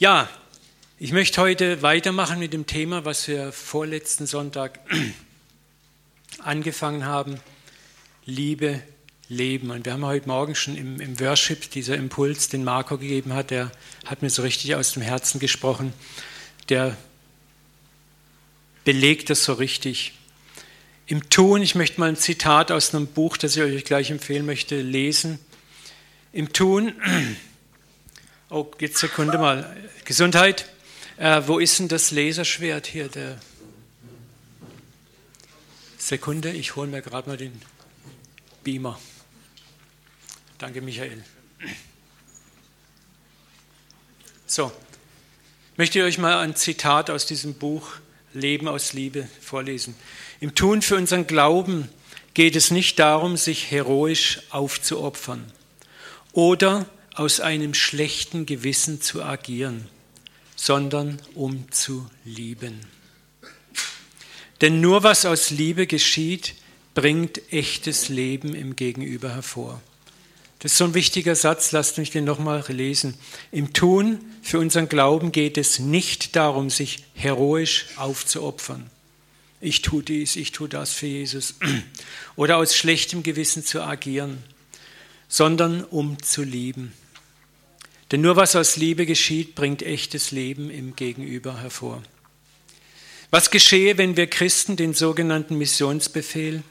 Ja, ich möchte heute weitermachen mit dem Thema, was wir vorletzten Sonntag angefangen haben. Liebe, Leben. Und wir haben heute Morgen schon im, im Worship dieser Impuls, den Marco gegeben hat, der hat mir so richtig aus dem Herzen gesprochen. Der belegt das so richtig. Im Tun, ich möchte mal ein Zitat aus einem Buch, das ich euch gleich empfehlen möchte, lesen. Im Tun, oh, jetzt Sekunde mal, Gesundheit. Äh, wo ist denn das Laserschwert hier? Der Sekunde, ich hole mir gerade mal den Beamer. Danke, Michael. So, möchte ich euch mal ein Zitat aus diesem Buch Leben aus Liebe vorlesen. Im Tun für unseren Glauben geht es nicht darum, sich heroisch aufzuopfern oder aus einem schlechten Gewissen zu agieren, sondern um zu lieben. Denn nur was aus Liebe geschieht, bringt echtes Leben im Gegenüber hervor. Das ist so ein wichtiger Satz, lasst mich den nochmal lesen. Im Tun für unseren Glauben geht es nicht darum, sich heroisch aufzuopfern. Ich tue dies, ich tue das für Jesus. Oder aus schlechtem Gewissen zu agieren, sondern um zu lieben. Denn nur was aus Liebe geschieht, bringt echtes Leben im Gegenüber hervor. Was geschehe, wenn wir Christen den sogenannten Missionsbefehl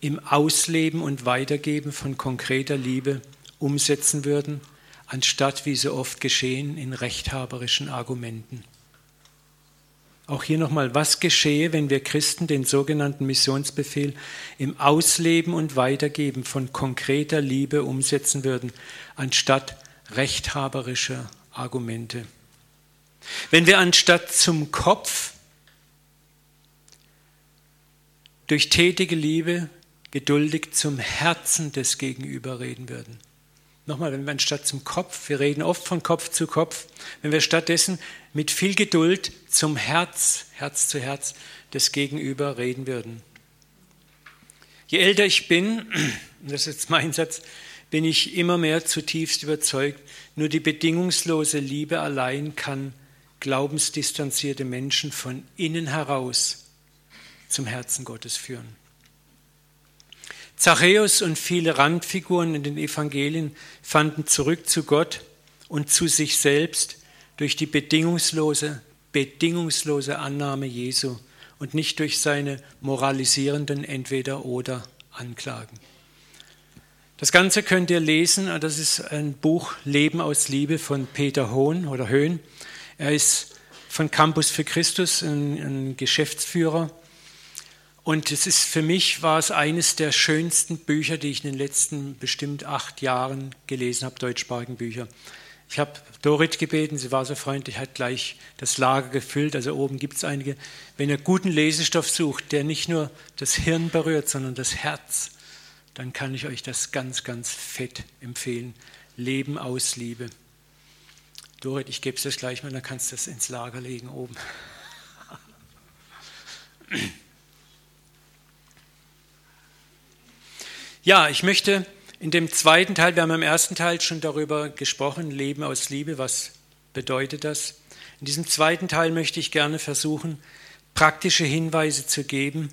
im Ausleben und Weitergeben von konkreter Liebe umsetzen würden, anstatt wie so oft geschehen in rechthaberischen Argumenten. Auch hier nochmal, was geschehe, wenn wir Christen den sogenannten Missionsbefehl im Ausleben und Weitergeben von konkreter Liebe umsetzen würden, anstatt rechthaberischer Argumente. Wenn wir anstatt zum Kopf durch tätige Liebe geduldig zum Herzen des Gegenüber reden würden. Nochmal, wenn wir anstatt zum Kopf, wir reden oft von Kopf zu Kopf, wenn wir stattdessen mit viel Geduld zum Herz, Herz zu Herz des Gegenüber reden würden. Je älter ich bin, das ist jetzt mein Satz, bin ich immer mehr zutiefst überzeugt, nur die bedingungslose Liebe allein kann glaubensdistanzierte Menschen von innen heraus zum Herzen Gottes führen. Zachäus und viele Randfiguren in den Evangelien fanden zurück zu Gott und zu sich selbst durch die bedingungslose, bedingungslose Annahme Jesu und nicht durch seine moralisierenden Entweder-oder Anklagen. Das Ganze könnt ihr lesen, das ist ein Buch Leben aus Liebe von Peter Hohn oder Höhn. Er ist von Campus für Christus ein, ein Geschäftsführer und es ist für mich war es eines der schönsten Bücher, die ich in den letzten bestimmt acht Jahren gelesen habe, deutschsprachigen Bücher. Ich habe Dorit gebeten, sie war so freundlich, hat gleich das Lager gefüllt. Also oben gibt es einige. Wenn ihr guten Lesestoff sucht, der nicht nur das Hirn berührt, sondern das Herz, dann kann ich euch das ganz, ganz fett empfehlen. Leben aus Liebe. Dorit, ich gebe es dir gleich mal, dann kannst du es ins Lager legen oben. Ja, ich möchte in dem zweiten Teil, wir haben im ersten Teil schon darüber gesprochen, Leben aus Liebe, was bedeutet das? In diesem zweiten Teil möchte ich gerne versuchen, praktische Hinweise zu geben,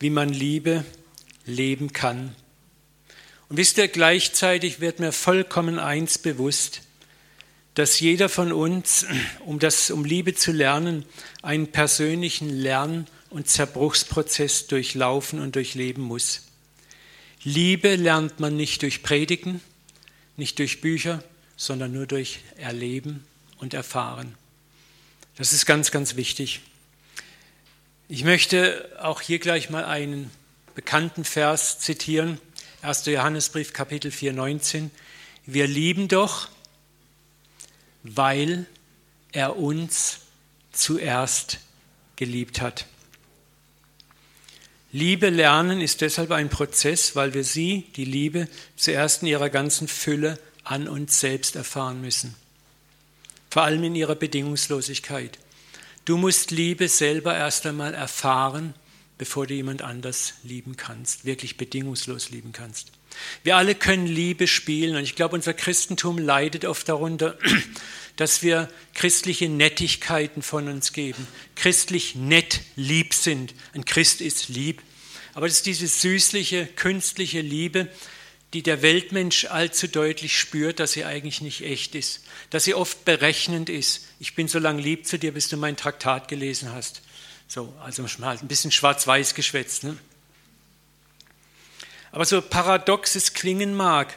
wie man Liebe leben kann. Und wisst ihr, gleichzeitig wird mir vollkommen eins bewusst, dass jeder von uns, um, das, um Liebe zu lernen, einen persönlichen Lern- und Zerbruchsprozess durchlaufen und durchleben muss. Liebe lernt man nicht durch Predigen, nicht durch Bücher, sondern nur durch Erleben und Erfahren. Das ist ganz, ganz wichtig. Ich möchte auch hier gleich mal einen bekannten Vers zitieren. 1. Johannesbrief, Kapitel 4, 19. Wir lieben doch, weil er uns zuerst geliebt hat. Liebe lernen ist deshalb ein Prozess, weil wir sie, die Liebe, zuerst in ihrer ganzen Fülle an uns selbst erfahren müssen. Vor allem in ihrer Bedingungslosigkeit. Du musst Liebe selber erst einmal erfahren, bevor du jemand anders lieben kannst, wirklich bedingungslos lieben kannst. Wir alle können Liebe spielen und ich glaube, unser Christentum leidet oft darunter, dass wir christliche Nettigkeiten von uns geben, christlich nett lieb sind. Ein Christ ist lieb. Aber das ist diese süßliche, künstliche Liebe, die der Weltmensch allzu deutlich spürt, dass sie eigentlich nicht echt ist, dass sie oft berechnend ist. Ich bin so lange lieb zu dir, bis du mein Traktat gelesen hast. So, also mal ein bisschen schwarz-weiß geschwätzt. Ne? Aber so paradox es klingen mag,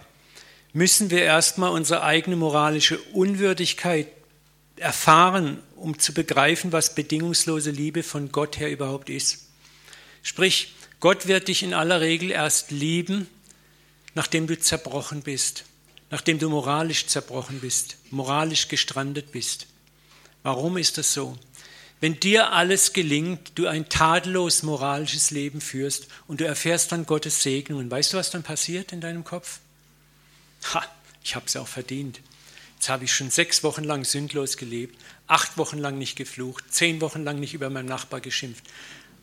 müssen wir erstmal unsere eigene moralische Unwürdigkeit erfahren, um zu begreifen, was bedingungslose Liebe von Gott her überhaupt ist. Sprich, Gott wird dich in aller Regel erst lieben, nachdem du zerbrochen bist, nachdem du moralisch zerbrochen bist, moralisch gestrandet bist. Warum ist das so? Wenn dir alles gelingt, du ein tadellos moralisches Leben führst und du erfährst dann Gottes Segnungen, weißt du, was dann passiert in deinem Kopf? Ha, ich habe es auch verdient. Jetzt habe ich schon sechs Wochen lang sündlos gelebt, acht Wochen lang nicht geflucht, zehn Wochen lang nicht über meinen Nachbar geschimpft.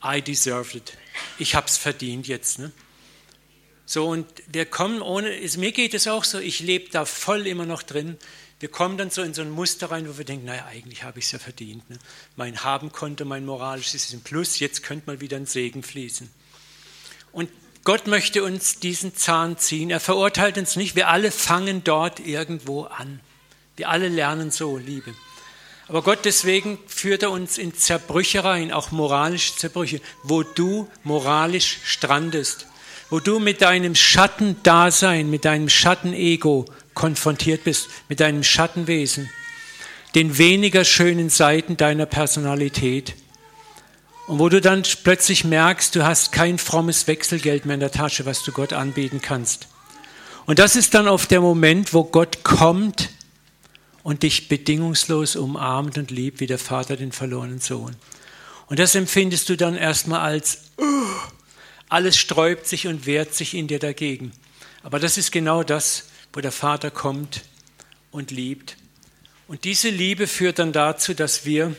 I deserved it. Ich habe es verdient jetzt. Ne? So, und wir kommen ohne, mir geht es auch so, ich lebe da voll immer noch drin. Wir kommen dann so in so ein Muster rein, wo wir denken, naja, eigentlich habe ich es ja verdient. Ne? Mein Habenkonto, mein moralisches ist ein Plus, jetzt könnte mal wieder ein Segen fließen. Und Gott möchte uns diesen Zahn ziehen. Er verurteilt uns nicht. Wir alle fangen dort irgendwo an. Wir alle lernen so Liebe. Aber Gott deswegen führt er uns in Zerbrüche rein, auch moralische Zerbrüche, wo du moralisch strandest, wo du mit deinem Schattendasein, mit deinem Schattenego konfrontiert bist, mit deinem Schattenwesen, den weniger schönen Seiten deiner Personalität. Und wo du dann plötzlich merkst, du hast kein frommes Wechselgeld mehr in der Tasche, was du Gott anbieten kannst. Und das ist dann oft der Moment, wo Gott kommt und dich bedingungslos umarmt und liebt, wie der Vater den verlorenen Sohn. Und das empfindest du dann erstmal als, uh, alles sträubt sich und wehrt sich in dir dagegen. Aber das ist genau das, wo der Vater kommt und liebt. Und diese Liebe führt dann dazu, dass wir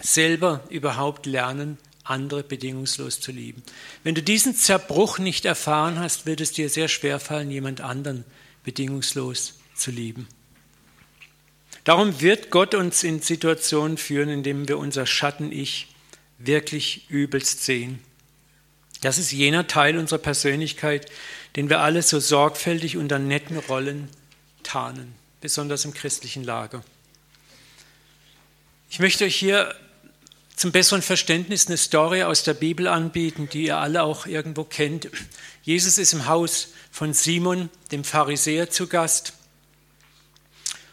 selber überhaupt lernen, andere bedingungslos zu lieben. Wenn du diesen Zerbruch nicht erfahren hast, wird es dir sehr schwer fallen, jemand anderen bedingungslos zu lieben. Darum wird Gott uns in Situationen führen, in denen wir unser Schatten-Ich wirklich übelst sehen. Das ist jener Teil unserer Persönlichkeit, den wir alle so sorgfältig unter netten Rollen tarnen, besonders im christlichen Lager. Ich möchte euch hier zum besseren Verständnis eine Story aus der Bibel anbieten, die ihr alle auch irgendwo kennt. Jesus ist im Haus von Simon, dem Pharisäer, zu Gast.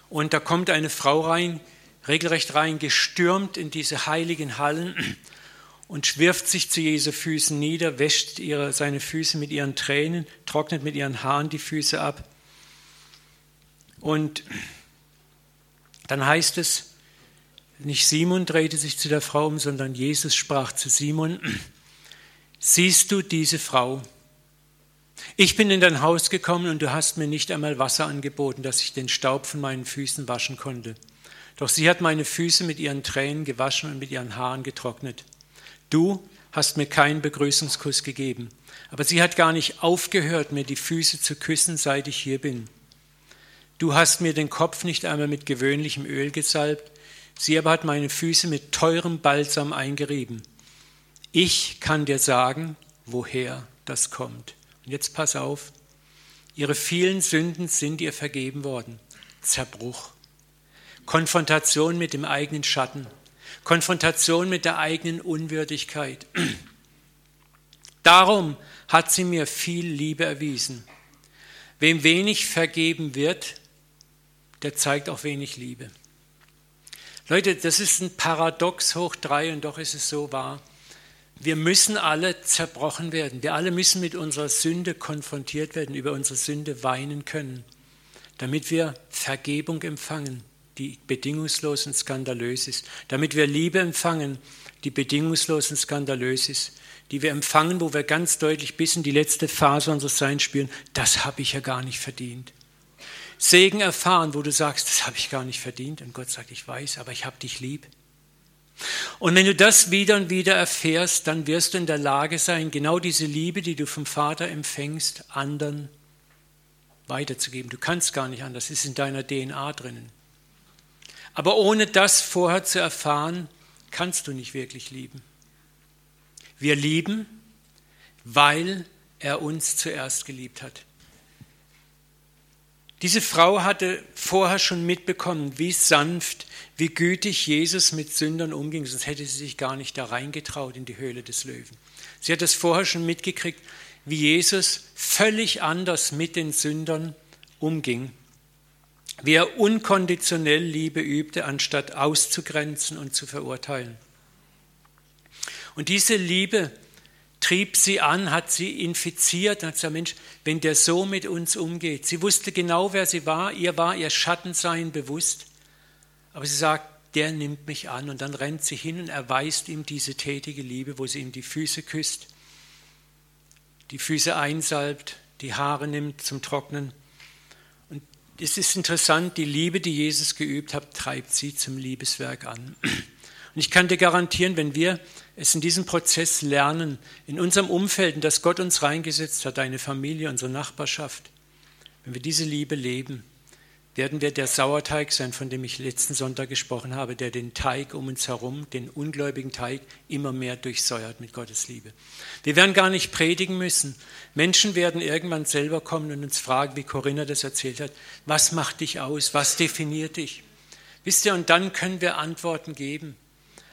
Und da kommt eine Frau rein, regelrecht rein, gestürmt in diese heiligen Hallen und wirft sich zu Jesu Füßen nieder, wäscht ihre, seine Füße mit ihren Tränen, trocknet mit ihren Haaren die Füße ab. Und dann heißt es, nicht Simon drehte sich zu der Frau um, sondern Jesus sprach zu Simon, siehst du diese Frau? Ich bin in dein Haus gekommen und du hast mir nicht einmal Wasser angeboten, dass ich den Staub von meinen Füßen waschen konnte. Doch sie hat meine Füße mit ihren Tränen gewaschen und mit ihren Haaren getrocknet. Du hast mir keinen Begrüßungskuss gegeben, aber sie hat gar nicht aufgehört, mir die Füße zu küssen, seit ich hier bin. Du hast mir den Kopf nicht einmal mit gewöhnlichem Öl gesalbt, sie aber hat meine Füße mit teurem Balsam eingerieben. Ich kann dir sagen, woher das kommt. Und jetzt pass auf, ihre vielen Sünden sind ihr vergeben worden. Zerbruch, Konfrontation mit dem eigenen Schatten, Konfrontation mit der eigenen Unwürdigkeit. Darum hat sie mir viel Liebe erwiesen. Wem wenig vergeben wird, der zeigt auch wenig Liebe. Leute, das ist ein Paradox hoch drei und doch ist es so wahr. Wir müssen alle zerbrochen werden. Wir alle müssen mit unserer Sünde konfrontiert werden, über unsere Sünde weinen können, damit wir Vergebung empfangen, die bedingungslos und skandalös ist, damit wir Liebe empfangen, die bedingungslos und skandalös ist, die wir empfangen, wo wir ganz deutlich bis in die letzte Phase unseres Seins spüren, das habe ich ja gar nicht verdient. Segen erfahren, wo du sagst, das habe ich gar nicht verdient und Gott sagt, ich weiß, aber ich habe dich lieb. Und wenn du das wieder und wieder erfährst, dann wirst du in der Lage sein, genau diese Liebe, die du vom Vater empfängst, anderen weiterzugeben. Du kannst gar nicht anders, es ist in deiner DNA drinnen. Aber ohne das vorher zu erfahren, kannst du nicht wirklich lieben. Wir lieben, weil er uns zuerst geliebt hat. Diese Frau hatte vorher schon mitbekommen, wie sanft, wie gütig Jesus mit Sündern umging, sonst hätte sie sich gar nicht da reingetraut in die Höhle des Löwen. Sie hat es vorher schon mitgekriegt, wie Jesus völlig anders mit den Sündern umging, wie er unkonditionell Liebe übte, anstatt auszugrenzen und zu verurteilen. Und diese Liebe trieb sie an, hat sie infiziert, hat gesagt, Mensch, wenn der so mit uns umgeht. Sie wusste genau, wer sie war, ihr war ihr Schattensein bewusst, aber sie sagt, der nimmt mich an und dann rennt sie hin und erweist ihm diese tätige Liebe, wo sie ihm die Füße küsst, die Füße einsalbt, die Haare nimmt zum Trocknen. Es ist interessant, die Liebe, die Jesus geübt hat, treibt sie zum Liebeswerk an. Und ich kann dir garantieren, wenn wir es in diesem Prozess lernen, in unserem Umfeld, in das Gott uns reingesetzt hat, deine Familie, unsere Nachbarschaft, wenn wir diese Liebe leben, werden wir der Sauerteig sein, von dem ich letzten Sonntag gesprochen habe, der den Teig um uns herum, den ungläubigen Teig, immer mehr durchsäuert mit Gottes Liebe. Wir werden gar nicht predigen müssen. Menschen werden irgendwann selber kommen und uns fragen, wie Corinna das erzählt hat, was macht dich aus, was definiert dich? Wisst ihr, und dann können wir Antworten geben.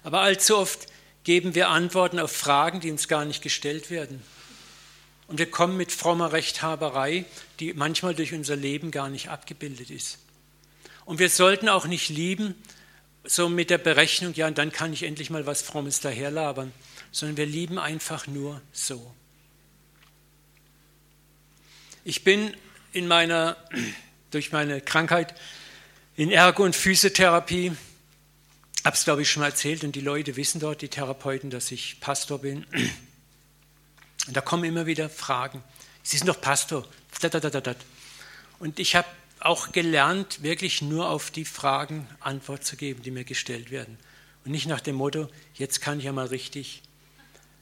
Aber allzu oft geben wir Antworten auf Fragen, die uns gar nicht gestellt werden. Und wir kommen mit frommer Rechthaberei, die manchmal durch unser Leben gar nicht abgebildet ist. Und wir sollten auch nicht lieben, so mit der Berechnung, ja, und dann kann ich endlich mal was Frommes daherlabern, sondern wir lieben einfach nur so. Ich bin in meiner, durch meine Krankheit in Ergo- und Physiotherapie habe es, glaube ich, schon mal erzählt und die Leute wissen dort, die Therapeuten, dass ich Pastor bin. Und da kommen immer wieder Fragen. Sie sind doch Pastor. Und ich habe auch gelernt, wirklich nur auf die Fragen Antwort zu geben, die mir gestellt werden. Und nicht nach dem Motto, jetzt kann ich ja mal richtig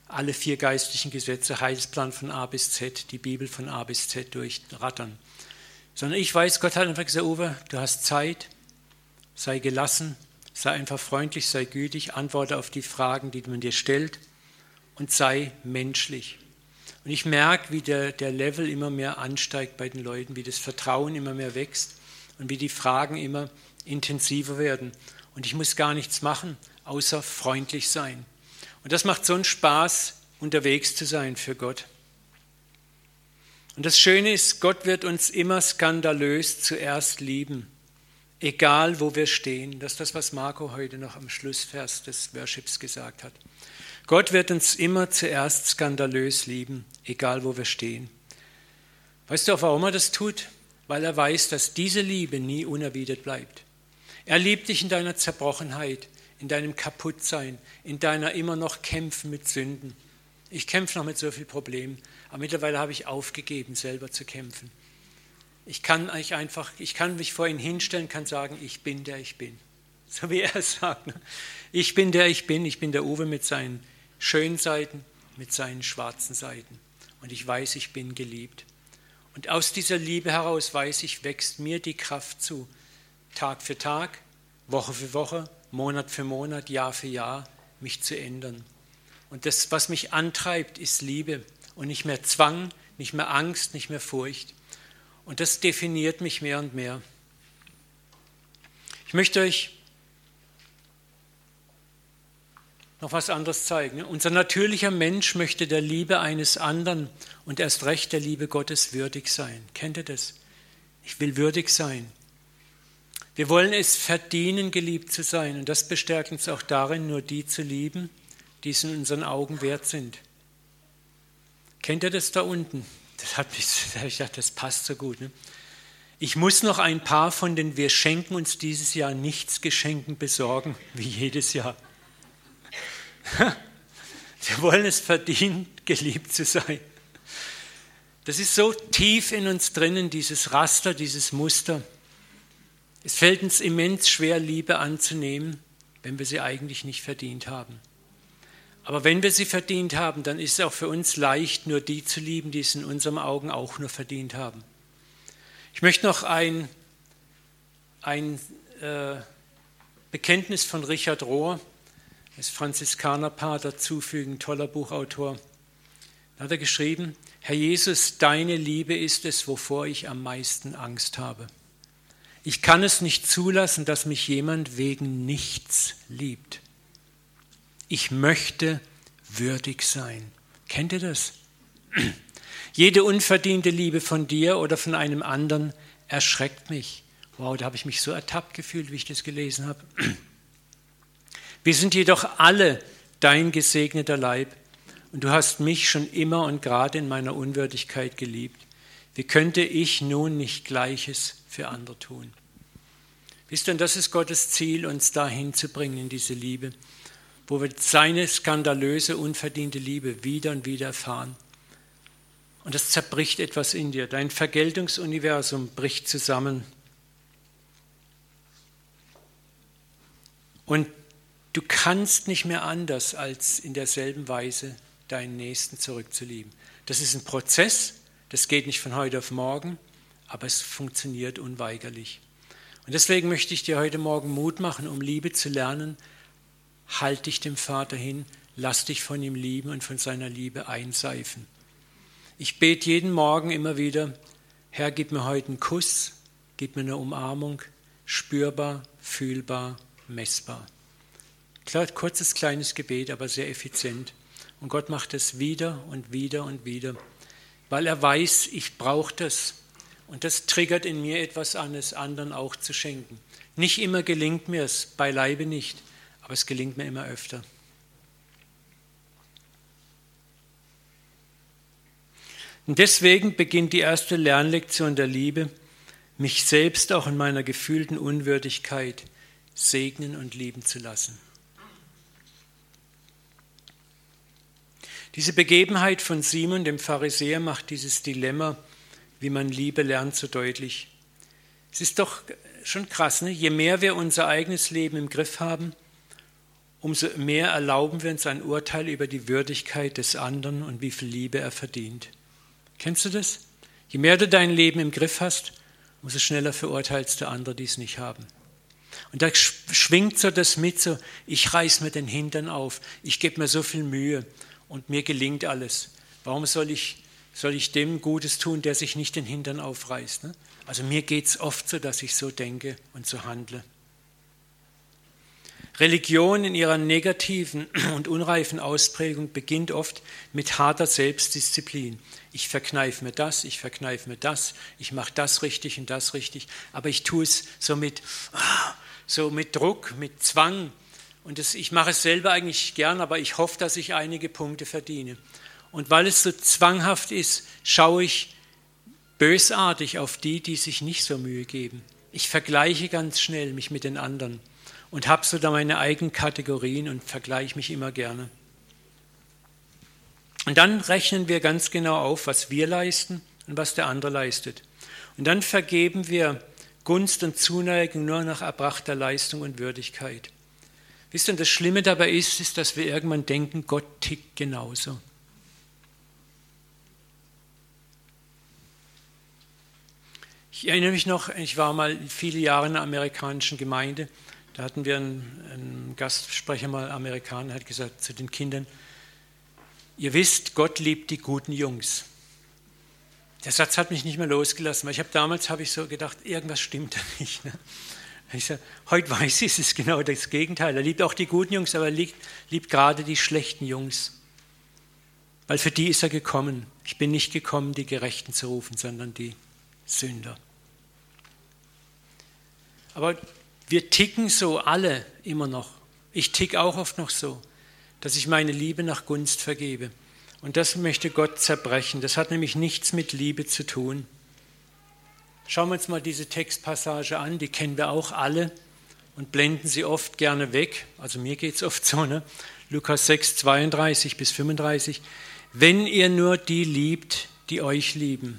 alle vier geistlichen Gesetze, Heilsplan von A bis Z, die Bibel von A bis Z durchrattern. Sondern ich weiß, Gott hat einfach gesagt, Uwe, du hast Zeit, sei gelassen, Sei einfach freundlich, sei gütig, antworte auf die Fragen, die man dir stellt und sei menschlich. Und ich merke, wie der, der Level immer mehr ansteigt bei den Leuten, wie das Vertrauen immer mehr wächst und wie die Fragen immer intensiver werden. Und ich muss gar nichts machen, außer freundlich sein. Und das macht so einen Spaß, unterwegs zu sein für Gott. Und das Schöne ist, Gott wird uns immer skandalös zuerst lieben egal wo wir stehen. Das ist das, was Marco heute noch am Schlussvers des Worships gesagt hat. Gott wird uns immer zuerst skandalös lieben, egal wo wir stehen. Weißt du auch, warum er das tut? Weil er weiß, dass diese Liebe nie unerwidert bleibt. Er liebt dich in deiner Zerbrochenheit, in deinem Kaputtsein, in deiner immer noch Kämpfen mit Sünden. Ich kämpfe noch mit so vielen Problemen, aber mittlerweile habe ich aufgegeben, selber zu kämpfen. Ich kann euch einfach, ich kann mich vor ihn hinstellen, kann sagen, ich bin der ich bin. So wie er es sagt. Ne? Ich bin der ich bin, ich bin der Uwe mit seinen schönen Seiten, mit seinen schwarzen Seiten. Und ich weiß, ich bin geliebt. Und aus dieser Liebe heraus weiß ich, wächst mir die Kraft zu, Tag für Tag, Woche für Woche, Monat für Monat, Jahr für Jahr, mich zu ändern. Und das, was mich antreibt, ist Liebe und nicht mehr Zwang, nicht mehr Angst, nicht mehr Furcht. Und das definiert mich mehr und mehr. Ich möchte euch noch was anderes zeigen. Unser natürlicher Mensch möchte der Liebe eines anderen und erst recht der Liebe Gottes würdig sein. Kennt ihr das? Ich will würdig sein. Wir wollen es verdienen, geliebt zu sein. Und das bestärkt uns auch darin, nur die zu lieben, die es in unseren Augen wert sind. Kennt ihr das da unten? Das hat mich, ich dachte, das passt so gut. Ne? Ich muss noch ein paar von den Wir schenken uns dieses Jahr nichts Geschenken besorgen, wie jedes Jahr. Wir wollen es verdienen, geliebt zu sein. Das ist so tief in uns drinnen, dieses Raster, dieses Muster. Es fällt uns immens schwer, Liebe anzunehmen, wenn wir sie eigentlich nicht verdient haben. Aber wenn wir sie verdient haben, dann ist es auch für uns leicht, nur die zu lieben, die es in unseren Augen auch nur verdient haben. Ich möchte noch ein, ein äh, Bekenntnis von Richard Rohr, das Franziskanerpater, zufügen, toller Buchautor. Da hat er geschrieben, Herr Jesus, deine Liebe ist es, wovor ich am meisten Angst habe. Ich kann es nicht zulassen, dass mich jemand wegen nichts liebt. Ich möchte würdig sein. Kennt ihr das? Jede unverdiente Liebe von dir oder von einem anderen erschreckt mich. Wow, da habe ich mich so ertappt gefühlt, wie ich das gelesen habe. Wir sind jedoch alle dein gesegneter Leib und du hast mich schon immer und gerade in meiner Unwürdigkeit geliebt. Wie könnte ich nun nicht Gleiches für andere tun? Wisst ihr, und das ist Gottes Ziel, uns dahin zu bringen in diese Liebe, wo wir seine skandalöse, unverdiente Liebe wieder und wieder erfahren. Und das zerbricht etwas in dir. Dein Vergeltungsuniversum bricht zusammen. Und Du kannst nicht mehr anders, als in derselben Weise deinen Nächsten zurückzulieben. Das ist ein Prozess, das geht nicht von heute auf morgen, aber es funktioniert unweigerlich. Und deswegen möchte ich dir heute Morgen Mut machen, um Liebe zu lernen. Halt dich dem Vater hin, lass dich von ihm lieben und von seiner Liebe einseifen. Ich bete jeden Morgen immer wieder, Herr, gib mir heute einen Kuss, gib mir eine Umarmung, spürbar, fühlbar, messbar. Kurzes, kleines Gebet, aber sehr effizient. Und Gott macht es wieder und wieder und wieder, weil er weiß, ich brauche das. Und das triggert in mir etwas an, es anderen auch zu schenken. Nicht immer gelingt mir es, beileibe nicht, aber es gelingt mir immer öfter. Und deswegen beginnt die erste Lernlektion der Liebe, mich selbst auch in meiner gefühlten Unwürdigkeit segnen und lieben zu lassen. Diese Begebenheit von Simon, dem Pharisäer, macht dieses Dilemma, wie man Liebe lernt, so deutlich. Es ist doch schon krass, ne? je mehr wir unser eigenes Leben im Griff haben, umso mehr erlauben wir uns ein Urteil über die Würdigkeit des anderen und wie viel Liebe er verdient. Kennst du das? Je mehr du dein Leben im Griff hast, umso schneller verurteilst du andere, die es nicht haben. Und da schwingt so das mit, so, ich reiß mir den Hintern auf, ich gebe mir so viel Mühe und mir gelingt alles. Warum soll ich, soll ich dem Gutes tun, der sich nicht den Hintern aufreißt? Ne? Also mir geht es oft so, dass ich so denke und so handle. Religion in ihrer negativen und unreifen Ausprägung beginnt oft mit harter Selbstdisziplin. Ich verkneife mir das, ich verkneife mir das, ich mache das richtig und das richtig, aber ich tue es so mit, so mit Druck, mit Zwang, und das, ich mache es selber eigentlich gern, aber ich hoffe, dass ich einige Punkte verdiene. Und weil es so zwanghaft ist, schaue ich bösartig auf die, die sich nicht so Mühe geben. Ich vergleiche ganz schnell mich mit den anderen und habe so da meine eigenen Kategorien und vergleiche mich immer gerne. Und dann rechnen wir ganz genau auf, was wir leisten und was der andere leistet. Und dann vergeben wir Gunst und Zuneigung nur nach erbrachter Leistung und Würdigkeit. Wisst ihr, das Schlimme dabei ist, ist, dass wir irgendwann denken, Gott tickt genauso. Ich erinnere mich noch, ich war mal viele Jahre in einer amerikanischen Gemeinde. Da hatten wir einen, einen Gastsprecher mal Amerikaner, hat gesagt zu den Kindern, ihr wisst, Gott liebt die guten Jungs. Der Satz hat mich nicht mehr losgelassen, weil ich habe damals habe ich so gedacht, irgendwas stimmt da nicht. Ne? Ich sage, heute weiß ich, es ist genau das Gegenteil. Er liebt auch die guten Jungs, aber er liebt, liebt gerade die schlechten Jungs. Weil für die ist er gekommen. Ich bin nicht gekommen, die Gerechten zu rufen, sondern die Sünder. Aber wir ticken so alle immer noch. Ich tick auch oft noch so, dass ich meine Liebe nach Gunst vergebe. Und das möchte Gott zerbrechen. Das hat nämlich nichts mit Liebe zu tun. Schauen wir uns mal diese Textpassage an, die kennen wir auch alle und blenden sie oft gerne weg. Also mir geht es oft so, ne? Lukas 6, 32 bis 35. Wenn ihr nur die liebt, die euch lieben,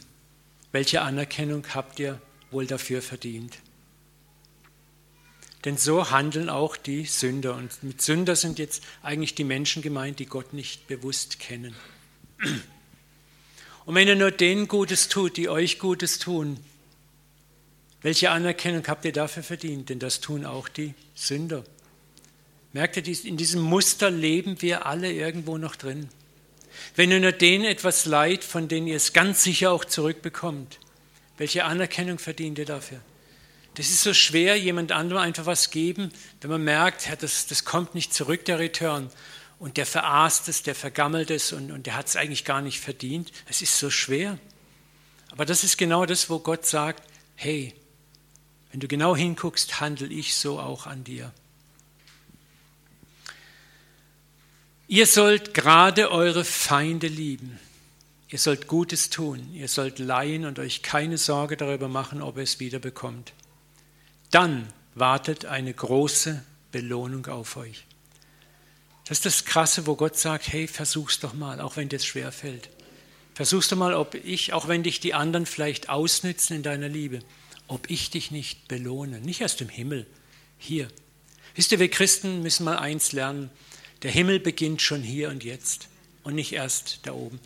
welche Anerkennung habt ihr wohl dafür verdient? Denn so handeln auch die Sünder. Und mit Sünder sind jetzt eigentlich die Menschen gemeint, die Gott nicht bewusst kennen. Und wenn ihr nur denen Gutes tut, die euch Gutes tun, welche Anerkennung habt ihr dafür verdient? Denn das tun auch die Sünder. Merkt ihr, in diesem Muster leben wir alle irgendwo noch drin. Wenn ihr nur denen etwas leid, von denen ihr es ganz sicher auch zurückbekommt, welche Anerkennung verdient ihr dafür? Das ist so schwer, jemand anderem einfach was geben, wenn man merkt, das, das kommt nicht zurück, der Return. Und der veraßt es, der vergammelt es und, und der hat es eigentlich gar nicht verdient. Es ist so schwer. Aber das ist genau das, wo Gott sagt, hey, wenn du genau hinguckst, handle ich so auch an dir. Ihr sollt gerade eure Feinde lieben. Ihr sollt Gutes tun. Ihr sollt leihen und euch keine Sorge darüber machen, ob ihr es wieder bekommt dann wartet eine große Belohnung auf euch. Das ist das Krasse, wo Gott sagt, hey, versuch's doch mal, auch wenn dir das schwer fällt. Versuch's doch mal, ob ich, auch wenn dich die anderen vielleicht ausnützen in deiner Liebe, ob ich dich nicht belohne. Nicht erst im Himmel, hier. Wisst ihr, wir Christen müssen mal eins lernen. Der Himmel beginnt schon hier und jetzt und nicht erst da oben.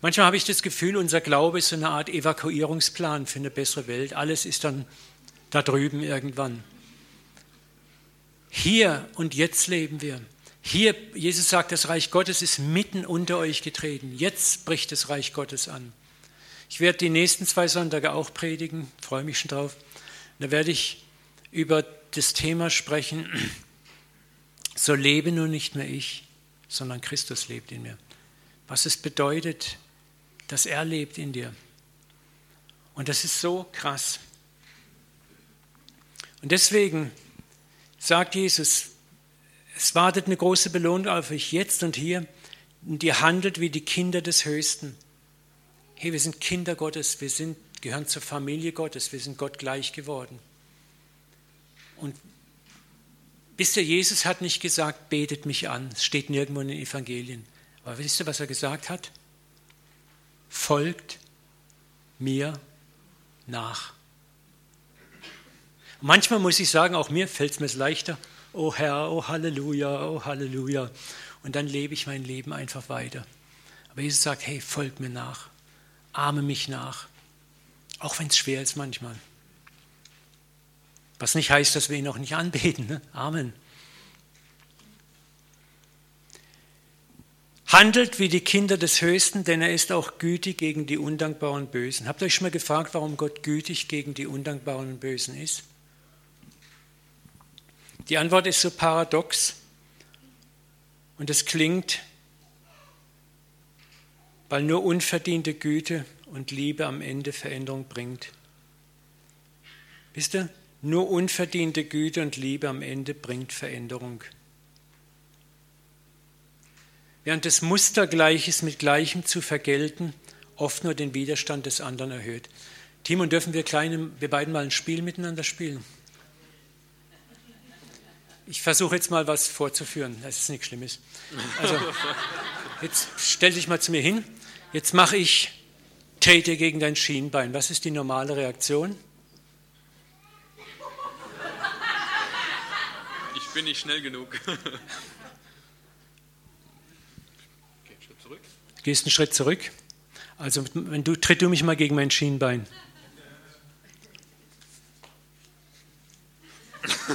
Manchmal habe ich das Gefühl, unser Glaube ist so eine Art Evakuierungsplan für eine bessere Welt. Alles ist dann da drüben irgendwann. Hier und jetzt leben wir. Hier, Jesus sagt, das Reich Gottes ist mitten unter euch getreten. Jetzt bricht das Reich Gottes an. Ich werde die nächsten zwei Sonntage auch predigen, freue mich schon drauf. Da werde ich über das Thema sprechen, so lebe nun nicht mehr ich, sondern Christus lebt in mir. Was es bedeutet, dass er lebt in dir. Und das ist so krass. Und deswegen sagt Jesus, es wartet eine große Belohnung auf euch jetzt und hier und ihr handelt wie die Kinder des Höchsten. Hey, wir sind Kinder Gottes, wir sind, gehören zur Familie Gottes, wir sind Gott gleich geworden. Und wisst ihr, Jesus hat nicht gesagt, betet mich an, es steht nirgendwo in den Evangelien. Aber wisst ihr, was er gesagt hat? Folgt mir nach. Manchmal muss ich sagen, auch mir fällt es mir leichter. Oh Herr, oh Halleluja, oh Halleluja. Und dann lebe ich mein Leben einfach weiter. Aber Jesus sagt, hey, folg mir nach. Arme mich nach. Auch wenn es schwer ist manchmal. Was nicht heißt, dass wir ihn auch nicht anbeten. Ne? Amen. Handelt wie die Kinder des Höchsten, denn er ist auch gütig gegen die undankbaren Bösen. Habt ihr euch schon mal gefragt, warum Gott gütig gegen die undankbaren Bösen ist? Die Antwort ist so paradox und es klingt, weil nur unverdiente Güte und Liebe am Ende Veränderung bringt. Wisst ihr? Nur unverdiente Güte und Liebe am Ende bringt Veränderung. Während das Muster Gleiches mit Gleichem zu vergelten oft nur den Widerstand des anderen erhöht. Timon, dürfen wir, kleine, wir beiden mal ein Spiel miteinander spielen? Ich versuche jetzt mal was vorzuführen, das ist nichts Schlimmes. Also, jetzt stell dich mal zu mir hin. Jetzt mache ich Trete gegen dein Schienbein. Was ist die normale Reaktion? Ich bin nicht schnell genug. Gehst einen Schritt zurück. Also wenn du tritt du mich mal gegen mein Schienbein.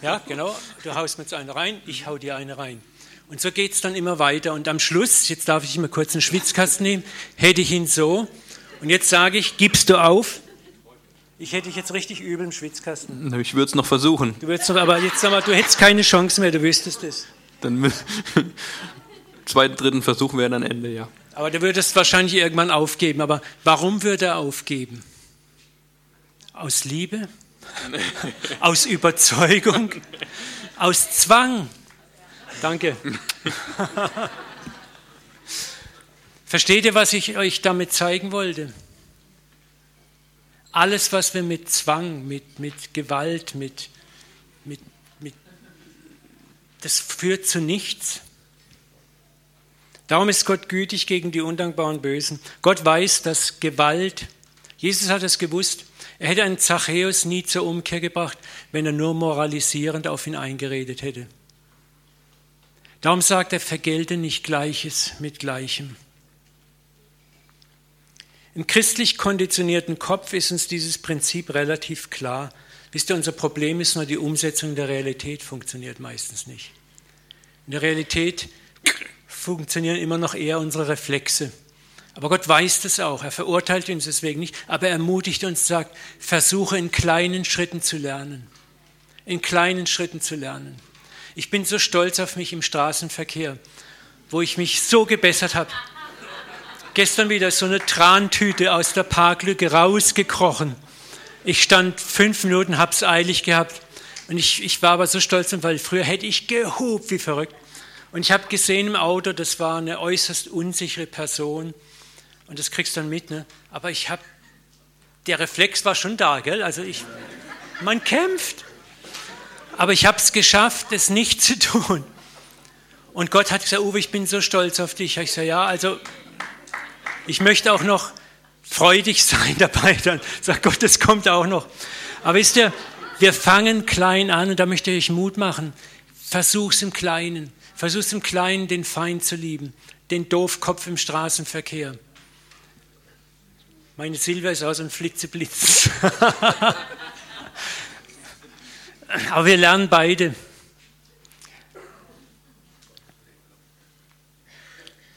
Ja, genau. Du haust mir jetzt eine rein, ich hau dir eine rein. Und so geht es dann immer weiter. Und am Schluss, jetzt darf ich mal kurz einen Schwitzkasten nehmen, hätte ich ihn so. Und jetzt sage ich, gibst du auf? Ich hätte dich jetzt richtig übel im Schwitzkasten. Ich würde es noch versuchen. Du würdest noch, aber jetzt sag mal, du hättest keine Chance mehr, du wüsstest es. Dann zweiten, dritten Versuch wäre dann Ende, ja. Aber du würdest wahrscheinlich irgendwann aufgeben. Aber warum würde er aufgeben? Aus Liebe? aus Überzeugung, aus Zwang. Danke. Versteht ihr, was ich euch damit zeigen wollte? Alles, was wir mit Zwang, mit, mit Gewalt, mit, mit, mit, das führt zu nichts. Darum ist Gott gütig gegen die undankbaren Bösen. Gott weiß, dass Gewalt, Jesus hat es gewusst, Er hätte einen Zachäus nie zur Umkehr gebracht, wenn er nur moralisierend auf ihn eingeredet hätte. Darum sagt er, vergelte nicht Gleiches mit Gleichem. Im christlich konditionierten Kopf ist uns dieses Prinzip relativ klar. Wisst ihr, unser Problem ist nur, die Umsetzung der Realität funktioniert meistens nicht. In der Realität funktionieren immer noch eher unsere Reflexe. Aber Gott weiß das auch. Er verurteilt uns deswegen nicht, aber er ermutigt uns, sagt, versuche in kleinen Schritten zu lernen. In kleinen Schritten zu lernen. Ich bin so stolz auf mich im Straßenverkehr, wo ich mich so gebessert habe. Gestern wieder so eine Trantüte aus der Parklücke rausgekrochen. Ich stand fünf Minuten, hab's eilig gehabt. Und ich, ich war aber so stolz, weil früher hätte ich gehupt wie verrückt. Und ich habe gesehen im Auto, das war eine äußerst unsichere Person. Und das kriegst du dann mit. Ne? Aber ich habe, der Reflex war schon da, gell? Also ich, man kämpft. Aber ich habe es geschafft, es nicht zu tun. Und Gott hat gesagt, Uwe, ich bin so stolz auf dich. Ich sage, ja, also ich möchte auch noch freudig sein dabei. Dann sagt Gott, das kommt auch noch. Aber wisst ihr, wir fangen klein an und da möchte ich Mut machen. Versuch's im Kleinen. Versuch's im Kleinen, den Feind zu lieben, den Doofkopf im Straßenverkehr. Meine Silvia ist aus und Flitzeblitz. Aber wir lernen beide.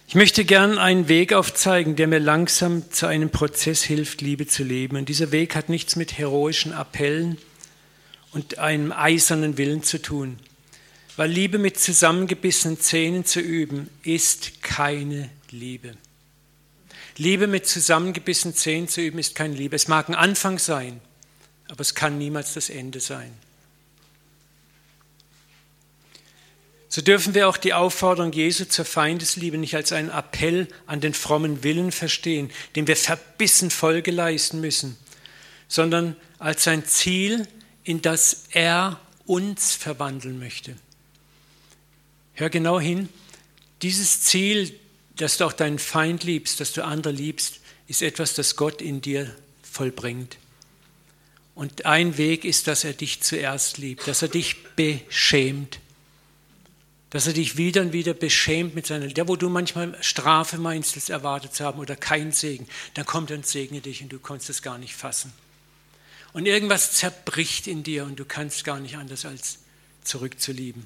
Ich möchte gern einen Weg aufzeigen, der mir langsam zu einem Prozess hilft, Liebe zu leben. Und dieser Weg hat nichts mit heroischen Appellen und einem eisernen Willen zu tun. Weil Liebe mit zusammengebissenen Zähnen zu üben, ist keine Liebe. Liebe mit zusammengebissenen Zähnen zu üben, ist keine Liebe. Es mag ein Anfang sein, aber es kann niemals das Ende sein. So dürfen wir auch die Aufforderung Jesu zur Feindesliebe nicht als einen Appell an den frommen Willen verstehen, dem wir verbissen Folge leisten müssen, sondern als ein Ziel, in das er uns verwandeln möchte. Hör genau hin, dieses Ziel, dass du auch deinen Feind liebst, dass du andere liebst, ist etwas, das Gott in dir vollbringt. Und ein Weg ist, dass er dich zuerst liebt, dass er dich beschämt, dass er dich wieder und wieder beschämt mit seiner, der wo du manchmal Strafe meinst, es erwartet zu haben oder kein Segen, dann kommt er und segne dich und du kannst es gar nicht fassen. Und irgendwas zerbricht in dir und du kannst gar nicht anders als zurückzulieben.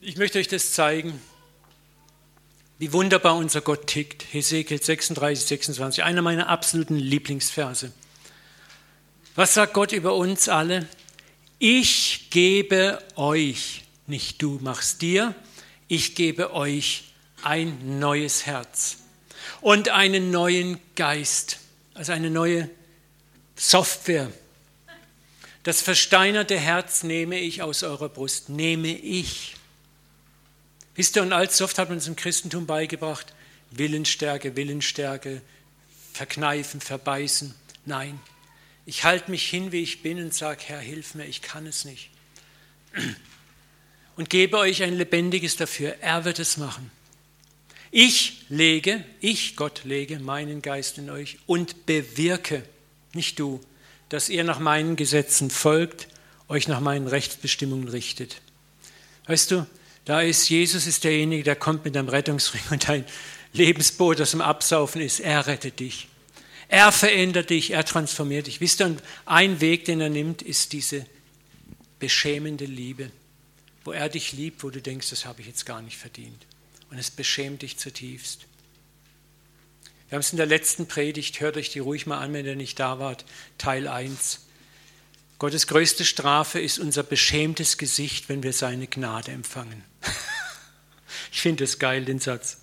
Ich möchte euch das zeigen wie wunderbar unser Gott tickt. Hesekiel 36, 26, einer meiner absoluten Lieblingsverse. Was sagt Gott über uns alle? Ich gebe euch, nicht du machst dir, ich gebe euch ein neues Herz und einen neuen Geist, also eine neue Software. Das versteinerte Herz nehme ich aus eurer Brust, nehme ich. Wisst ihr, und allzu oft hat man uns im Christentum beigebracht, Willensstärke, Willensstärke, verkneifen, verbeißen. Nein, ich halte mich hin, wie ich bin und sage, Herr, hilf mir, ich kann es nicht. Und gebe euch ein lebendiges dafür. Er wird es machen. Ich lege, ich Gott lege meinen Geist in euch und bewirke, nicht du, dass ihr nach meinen Gesetzen folgt, euch nach meinen Rechtsbestimmungen richtet. Weißt du, da ist Jesus ist derjenige, der kommt mit einem Rettungsring und ein Lebensboot, das im Absaufen ist. Er rettet dich. Er verändert dich, er transformiert dich. Wisst ihr, ein Weg, den er nimmt, ist diese beschämende Liebe, wo er dich liebt, wo du denkst, das habe ich jetzt gar nicht verdient. Und es beschämt dich zutiefst. Wir haben es in der letzten Predigt, hört euch die ruhig mal an, wenn ihr nicht da wart, Teil 1. Gottes größte Strafe ist unser beschämtes Gesicht, wenn wir seine Gnade empfangen. ich finde es geil, den Satz.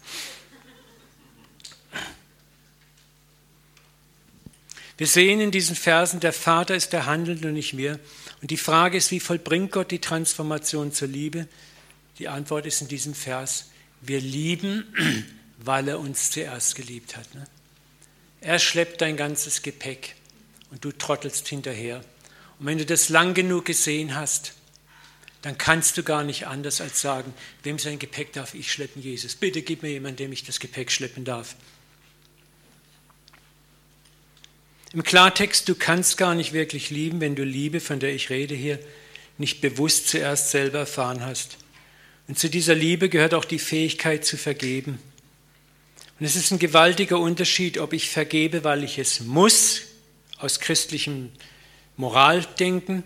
Wir sehen in diesen Versen, der Vater ist der Handelnde und nicht wir. Und die Frage ist, wie vollbringt Gott die Transformation zur Liebe? Die Antwort ist in diesem Vers, wir lieben, weil er uns zuerst geliebt hat. Ne? Er schleppt dein ganzes Gepäck und du trottelst hinterher. Und wenn du das lang genug gesehen hast, dann kannst du gar nicht anders als sagen, wem sein Gepäck darf ich schleppen, Jesus. Bitte gib mir jemanden, dem ich das Gepäck schleppen darf. Im Klartext, du kannst gar nicht wirklich lieben, wenn du Liebe, von der ich rede hier, nicht bewusst zuerst selber erfahren hast. Und zu dieser Liebe gehört auch die Fähigkeit zu vergeben. Und es ist ein gewaltiger Unterschied, ob ich vergebe, weil ich es muss, aus christlichem Moraldenken,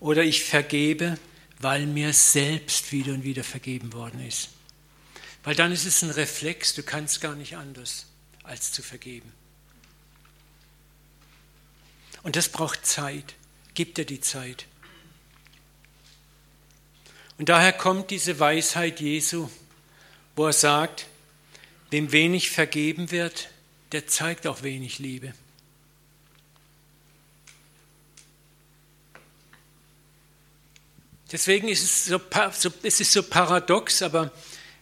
oder ich vergebe, weil mir selbst wieder und wieder vergeben worden ist. Weil dann ist es ein Reflex, du kannst gar nicht anders, als zu vergeben. Und das braucht Zeit. Gib dir die Zeit. Und daher kommt diese Weisheit Jesu, wo er sagt, wem wenig vergeben wird, der zeigt auch wenig Liebe. Deswegen ist es so, es ist so paradox, aber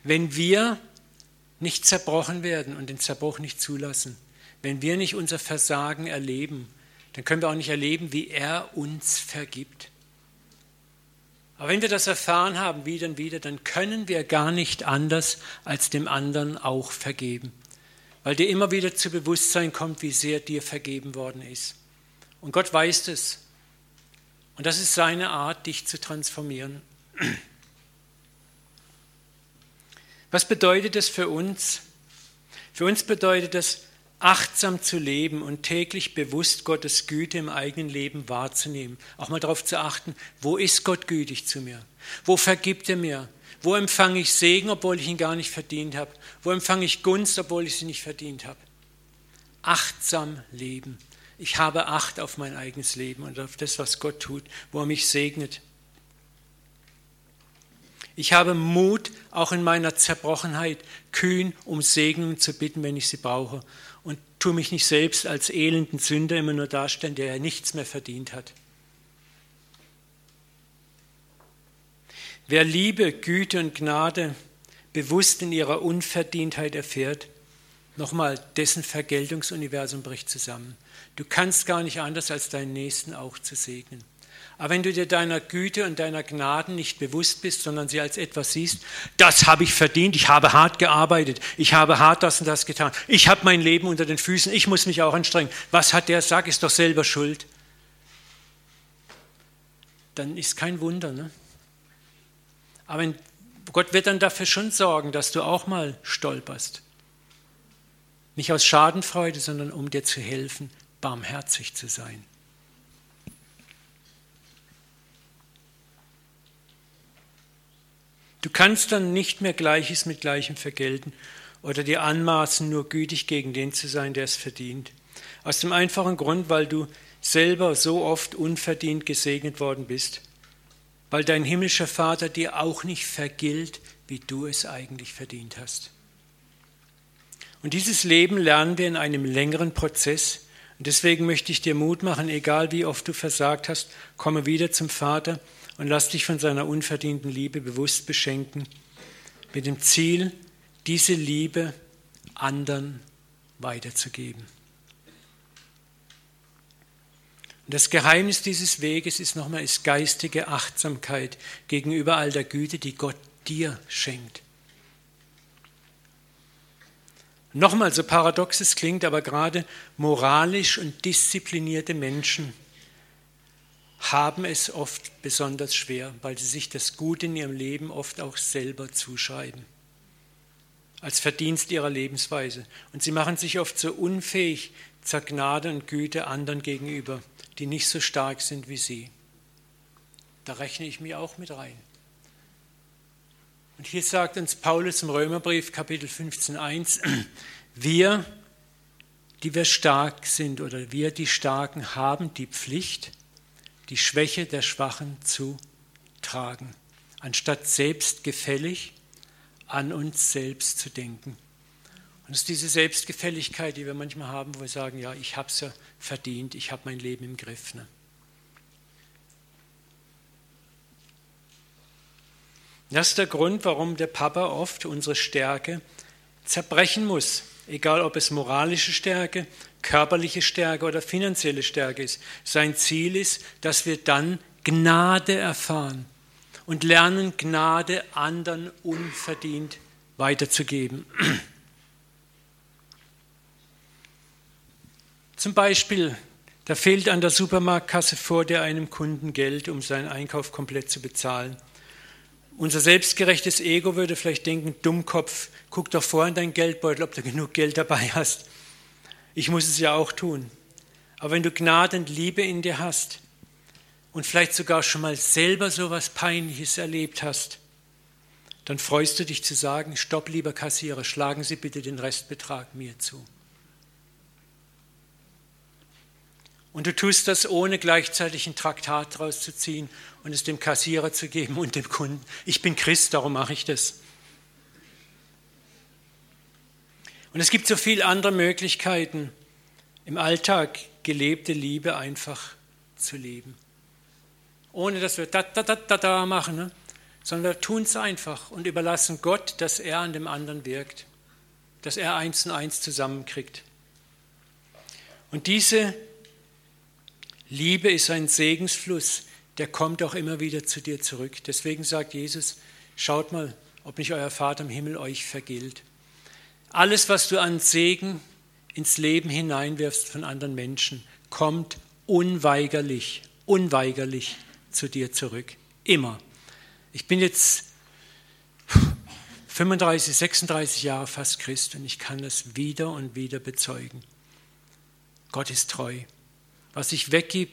wenn wir nicht zerbrochen werden und den Zerbruch nicht zulassen, wenn wir nicht unser Versagen erleben, dann können wir auch nicht erleben, wie er uns vergibt. Aber wenn wir das erfahren haben, wieder und wieder, dann können wir gar nicht anders, als dem anderen auch vergeben. Weil dir immer wieder zu Bewusstsein kommt, wie sehr dir vergeben worden ist. Und Gott weiß es. Und das ist seine Art, dich zu transformieren. Was bedeutet das für uns? Für uns bedeutet das, achtsam zu leben und täglich bewusst Gottes Güte im eigenen Leben wahrzunehmen. Auch mal darauf zu achten, wo ist Gott gütig zu mir? Wo vergibt er mir? Wo empfange ich Segen, obwohl ich ihn gar nicht verdient habe? Wo empfange ich Gunst, obwohl ich sie nicht verdient habe? Achtsam leben. Ich habe Acht auf mein eigenes Leben und auf das, was Gott tut, wo er mich segnet. Ich habe Mut, auch in meiner Zerbrochenheit kühn um Segen zu bitten, wenn ich sie brauche. Und tue mich nicht selbst als elenden Sünder immer nur darstellen, der ja nichts mehr verdient hat. Wer Liebe, Güte und Gnade bewusst in ihrer Unverdientheit erfährt, nochmal, dessen Vergeltungsuniversum bricht zusammen. Du kannst gar nicht anders, als deinen Nächsten auch zu segnen. Aber wenn du dir deiner Güte und deiner Gnaden nicht bewusst bist, sondern sie als etwas siehst, das habe ich verdient, ich habe hart gearbeitet, ich habe hart das und das getan, ich habe mein Leben unter den Füßen, ich muss mich auch anstrengen. Was hat der Sag, ist doch selber schuld. Dann ist kein Wunder. Ne? Aber Gott wird dann dafür schon sorgen, dass du auch mal stolperst. Nicht aus Schadenfreude, sondern um dir zu helfen, barmherzig zu sein. Du kannst dann nicht mehr Gleiches mit Gleichem vergelten oder dir anmaßen, nur gütig gegen den zu sein, der es verdient. Aus dem einfachen Grund, weil du selber so oft unverdient gesegnet worden bist, weil dein himmlischer Vater dir auch nicht vergilt, wie du es eigentlich verdient hast. Und dieses Leben lernen wir in einem längeren Prozess. Und deswegen möchte ich dir Mut machen, egal wie oft du versagt hast, komme wieder zum Vater und lass dich von seiner unverdienten Liebe bewusst beschenken, mit dem Ziel, diese Liebe anderen weiterzugeben. Und das Geheimnis dieses Weges ist nochmal ist geistige Achtsamkeit gegenüber all der Güte, die Gott dir schenkt. Nochmal, so paradox es klingt, aber gerade moralisch und disziplinierte Menschen haben es oft besonders schwer, weil sie sich das Gute in ihrem Leben oft auch selber zuschreiben, als Verdienst ihrer Lebensweise. Und sie machen sich oft so unfähig zur Gnade und Güte anderen gegenüber, die nicht so stark sind wie sie. Da rechne ich mich auch mit rein. Und hier sagt uns Paulus im Römerbrief Kapitel 15.1, wir, die wir stark sind oder wir, die Starken, haben die Pflicht, die Schwäche der Schwachen zu tragen, anstatt selbstgefällig an uns selbst zu denken. Und es ist diese Selbstgefälligkeit, die wir manchmal haben, wo wir sagen, ja, ich habe es ja verdient, ich habe mein Leben im Griff. Ne? Das ist der Grund, warum der Papa oft unsere Stärke zerbrechen muss, egal ob es moralische Stärke, körperliche Stärke oder finanzielle Stärke ist. Sein Ziel ist, dass wir dann Gnade erfahren und lernen, Gnade anderen unverdient weiterzugeben. Zum Beispiel Da fehlt an der Supermarktkasse vor der einem Kunden Geld, um seinen Einkauf komplett zu bezahlen. Unser selbstgerechtes Ego würde vielleicht denken, Dummkopf, guck doch vor in deinen Geldbeutel, ob du genug Geld dabei hast. Ich muss es ja auch tun. Aber wenn du Gnade und Liebe in dir hast und vielleicht sogar schon mal selber so etwas Peinliches erlebt hast, dann freust du dich zu sagen, stopp lieber Kassierer, schlagen Sie bitte den Restbetrag mir zu. Und du tust das, ohne gleichzeitig ein Traktat daraus zu ziehen und es dem Kassierer zu geben und dem Kunden. Ich bin Christ, darum mache ich das. Und es gibt so viele andere Möglichkeiten, im Alltag gelebte Liebe einfach zu leben. Ohne dass wir da, da, da, da, da machen, ne? sondern wir tun es einfach und überlassen Gott, dass er an dem anderen wirkt, dass er eins und eins zusammenkriegt. Und diese Liebe ist ein Segensfluss, der kommt auch immer wieder zu dir zurück. Deswegen sagt Jesus, schaut mal, ob nicht euer Vater im Himmel euch vergilt. Alles, was du an Segen ins Leben hineinwirfst von anderen Menschen, kommt unweigerlich, unweigerlich zu dir zurück. Immer. Ich bin jetzt 35, 36 Jahre fast Christ und ich kann das wieder und wieder bezeugen. Gott ist treu. Was ich weggib,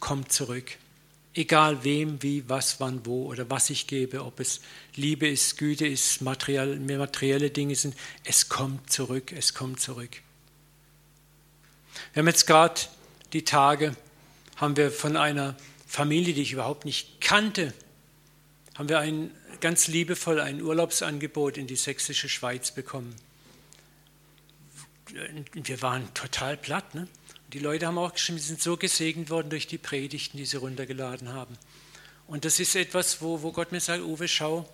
kommt zurück. Egal wem, wie, was, wann, wo oder was ich gebe, ob es Liebe ist, Güte ist, materiell, materielle Dinge sind, es kommt zurück, es kommt zurück. Wir haben jetzt gerade die Tage, haben wir von einer Familie, die ich überhaupt nicht kannte, haben wir ein, ganz liebevoll ein Urlaubsangebot in die sächsische Schweiz bekommen. Wir waren total platt. Ne? Die Leute haben auch geschrieben, sie sind so gesegnet worden durch die Predigten, die sie runtergeladen haben. Und das ist etwas, wo, wo Gott mir sagt, Uwe, schau,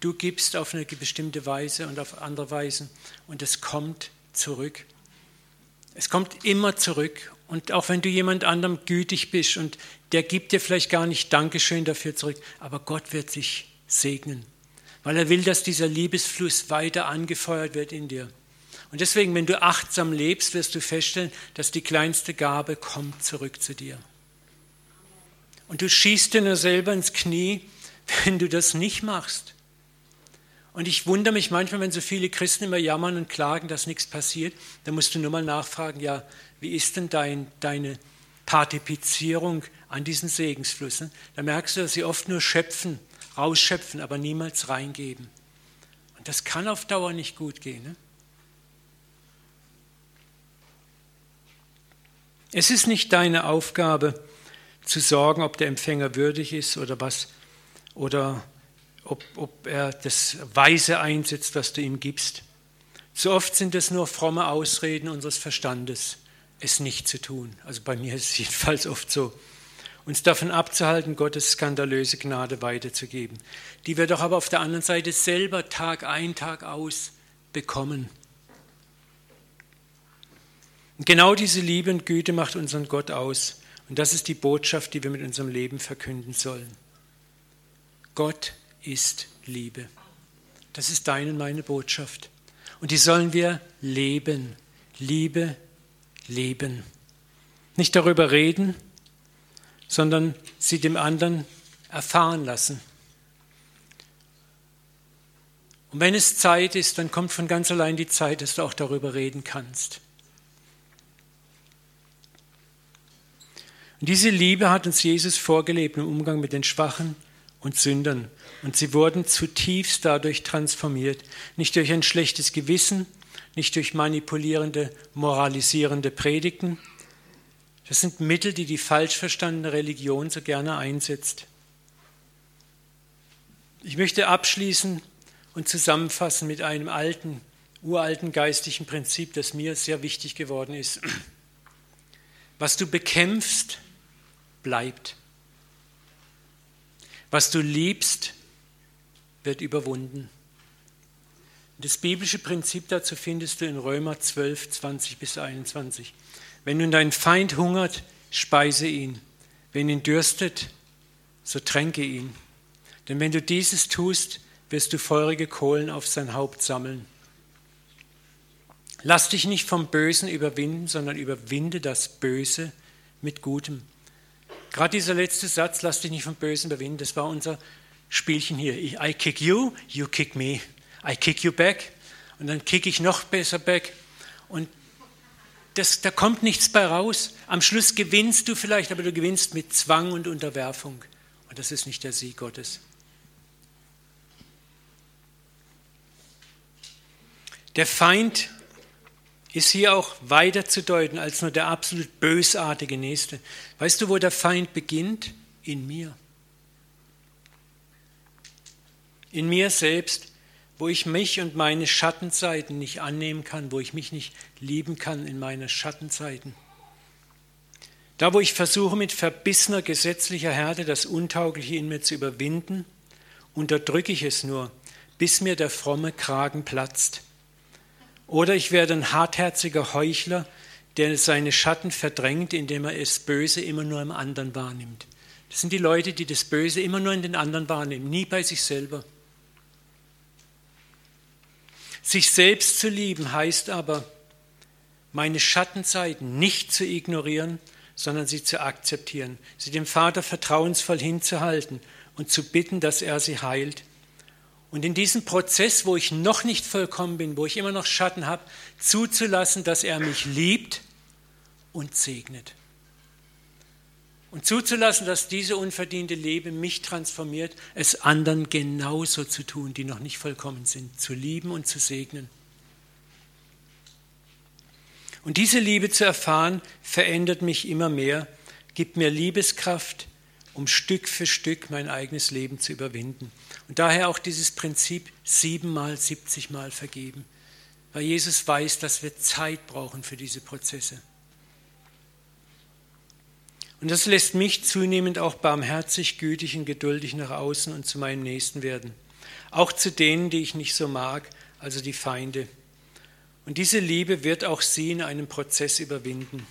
du gibst auf eine bestimmte Weise und auf andere Weisen und es kommt zurück. Es kommt immer zurück. Und auch wenn du jemand anderem gütig bist und der gibt dir vielleicht gar nicht Dankeschön dafür zurück, aber Gott wird sich segnen, weil er will, dass dieser Liebesfluss weiter angefeuert wird in dir. Und deswegen, wenn du achtsam lebst, wirst du feststellen, dass die kleinste Gabe kommt zurück zu dir. Und du schießt dir nur selber ins Knie, wenn du das nicht machst. Und ich wundere mich manchmal, wenn so viele Christen immer jammern und klagen, dass nichts passiert. Da musst du nur mal nachfragen, ja, wie ist denn dein, deine Partizipierung an diesen Segensflüssen? Da merkst du, dass sie oft nur schöpfen, rausschöpfen, aber niemals reingeben. Und das kann auf Dauer nicht gut gehen. Ne? Es ist nicht deine Aufgabe zu sorgen, ob der Empfänger würdig ist oder was oder ob, ob er das Weise einsetzt, was du ihm gibst. So oft sind es nur fromme Ausreden unseres Verstandes, es nicht zu tun. Also bei mir ist es jedenfalls oft so. Uns davon abzuhalten, Gottes skandalöse Gnade weiterzugeben, die wir doch aber auf der anderen Seite selber Tag ein, Tag aus bekommen. Und genau diese Liebe und Güte macht unseren Gott aus. Und das ist die Botschaft, die wir mit unserem Leben verkünden sollen. Gott ist Liebe. Das ist deine und meine Botschaft. Und die sollen wir leben. Liebe, leben. Nicht darüber reden, sondern sie dem anderen erfahren lassen. Und wenn es Zeit ist, dann kommt von ganz allein die Zeit, dass du auch darüber reden kannst. Und diese Liebe hat uns Jesus vorgelebt im Umgang mit den Schwachen und Sündern. Und sie wurden zutiefst dadurch transformiert. Nicht durch ein schlechtes Gewissen, nicht durch manipulierende, moralisierende Predigten. Das sind Mittel, die die falsch verstandene Religion so gerne einsetzt. Ich möchte abschließen und zusammenfassen mit einem alten, uralten geistlichen Prinzip, das mir sehr wichtig geworden ist. Was du bekämpfst, bleibt. Was du liebst, wird überwunden. Das biblische Prinzip dazu findest du in Römer 12, 20 bis 21. Wenn nun dein Feind hungert, speise ihn. Wenn ihn dürstet, so tränke ihn. Denn wenn du dieses tust, wirst du feurige Kohlen auf sein Haupt sammeln. Lass dich nicht vom Bösen überwinden, sondern überwinde das Böse mit Gutem. Gerade dieser letzte Satz, lass dich nicht vom Bösen überwinden, das war unser Spielchen hier. I kick you, you kick me. I kick you back und dann kick ich noch besser back. Und das, da kommt nichts bei raus. Am Schluss gewinnst du vielleicht, aber du gewinnst mit Zwang und Unterwerfung. Und das ist nicht der Sieg Gottes. Der Feind ist hier auch weiter zu deuten als nur der absolut bösartige Nächste. Weißt du, wo der Feind beginnt? In mir. In mir selbst wo ich mich und meine Schattenzeiten nicht annehmen kann, wo ich mich nicht lieben kann in meine Schattenzeiten. Da, wo ich versuche, mit verbissener gesetzlicher Härte das Untaugliche in mir zu überwinden, unterdrücke ich es nur, bis mir der fromme Kragen platzt. Oder ich werde ein hartherziger Heuchler, der seine Schatten verdrängt, indem er das Böse immer nur im anderen wahrnimmt. Das sind die Leute, die das Böse immer nur in den anderen wahrnehmen, nie bei sich selber. Sich selbst zu lieben heißt aber, meine Schattenzeiten nicht zu ignorieren, sondern sie zu akzeptieren, sie dem Vater vertrauensvoll hinzuhalten und zu bitten, dass er sie heilt. Und in diesem Prozess, wo ich noch nicht vollkommen bin, wo ich immer noch Schatten habe, zuzulassen, dass er mich liebt und segnet und zuzulassen, dass diese unverdiente Liebe mich transformiert, es anderen genauso zu tun, die noch nicht vollkommen sind, zu lieben und zu segnen. Und diese Liebe zu erfahren, verändert mich immer mehr, gibt mir Liebeskraft, um Stück für Stück mein eigenes Leben zu überwinden. Und daher auch dieses Prinzip siebenmal, siebzigmal vergeben, weil Jesus weiß, dass wir Zeit brauchen für diese Prozesse. Und das lässt mich zunehmend auch barmherzig, gütig und geduldig nach außen und zu meinem Nächsten werden. Auch zu denen, die ich nicht so mag, also die Feinde. Und diese Liebe wird auch sie in einem Prozess überwinden.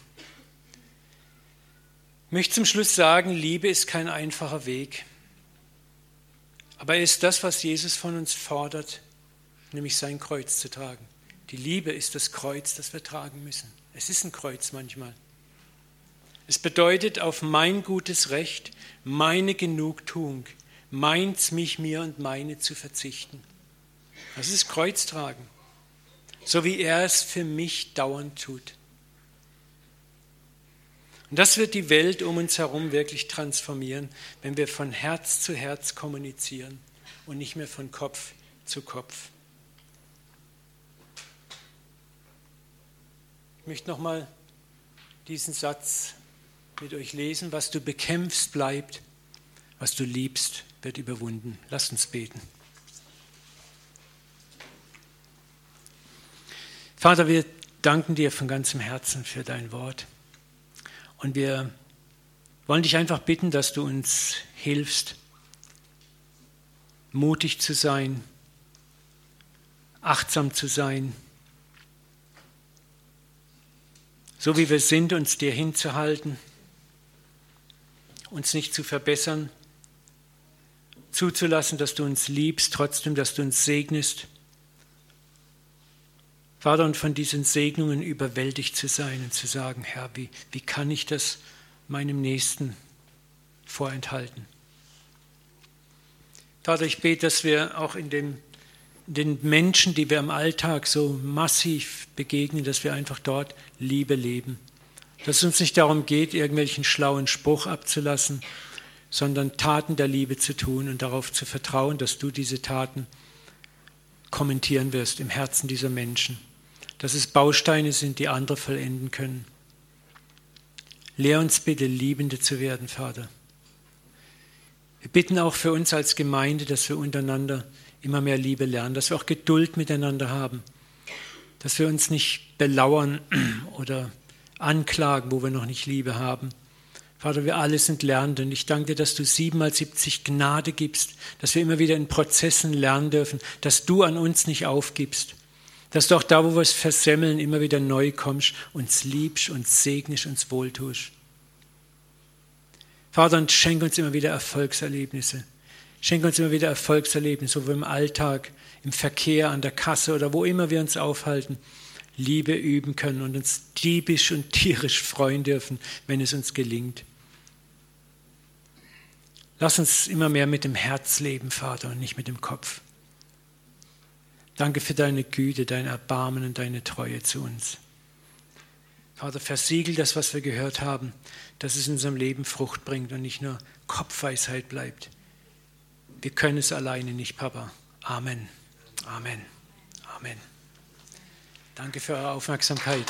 Ich möchte zum Schluss sagen, Liebe ist kein einfacher Weg. Aber er ist das, was Jesus von uns fordert, nämlich sein Kreuz zu tragen. Die Liebe ist das Kreuz, das wir tragen müssen. Es ist ein Kreuz manchmal. Es bedeutet auf mein gutes Recht, meine Genugtuung, meins, mich, mir und meine zu verzichten. Das ist Kreuztragen, so wie er es für mich dauernd tut. Und das wird die Welt um uns herum wirklich transformieren, wenn wir von Herz zu Herz kommunizieren und nicht mehr von Kopf zu Kopf. Ich möchte nochmal diesen Satz mit euch lesen. Was du bekämpfst, bleibt. Was du liebst, wird überwunden. Lasst uns beten. Vater, wir danken dir von ganzem Herzen für dein Wort. Und wir wollen dich einfach bitten, dass du uns hilfst, mutig zu sein, achtsam zu sein, so wie wir sind, uns dir hinzuhalten uns nicht zu verbessern, zuzulassen, dass du uns liebst, trotzdem, dass du uns segnest. Vater, und von diesen Segnungen überwältigt zu sein und zu sagen, Herr, wie, wie kann ich das meinem Nächsten vorenthalten? Vater, ich bete, dass wir auch in dem, den Menschen, die wir im Alltag so massiv begegnen, dass wir einfach dort Liebe leben dass es uns nicht darum geht, irgendwelchen schlauen Spruch abzulassen, sondern Taten der Liebe zu tun und darauf zu vertrauen, dass du diese Taten kommentieren wirst im Herzen dieser Menschen, dass es Bausteine sind, die andere vollenden können. Lehr uns bitte, Liebende zu werden, Vater. Wir bitten auch für uns als Gemeinde, dass wir untereinander immer mehr Liebe lernen, dass wir auch Geduld miteinander haben, dass wir uns nicht belauern oder anklagen, wo wir noch nicht Liebe haben. Vater, wir alle sind Lernende und ich danke dir, dass du siebenmal siebzig Gnade gibst, dass wir immer wieder in Prozessen lernen dürfen, dass du an uns nicht aufgibst, dass du auch da, wo wir es versemmeln, immer wieder neu kommst, uns liebst, uns segnest, uns wohltust. Vater, und schenk uns immer wieder Erfolgserlebnisse. Schenk uns immer wieder Erfolgserlebnisse, sowohl im Alltag, im Verkehr, an der Kasse oder wo immer wir uns aufhalten Liebe üben können und uns diebisch und tierisch freuen dürfen, wenn es uns gelingt. Lass uns immer mehr mit dem Herz leben, Vater, und nicht mit dem Kopf. Danke für deine Güte, dein Erbarmen und deine Treue zu uns. Vater, versiegel das, was wir gehört haben, dass es in unserem Leben Frucht bringt und nicht nur Kopfweisheit bleibt. Wir können es alleine nicht, Papa. Amen. Amen. Amen. Danke für eure Aufmerksamkeit.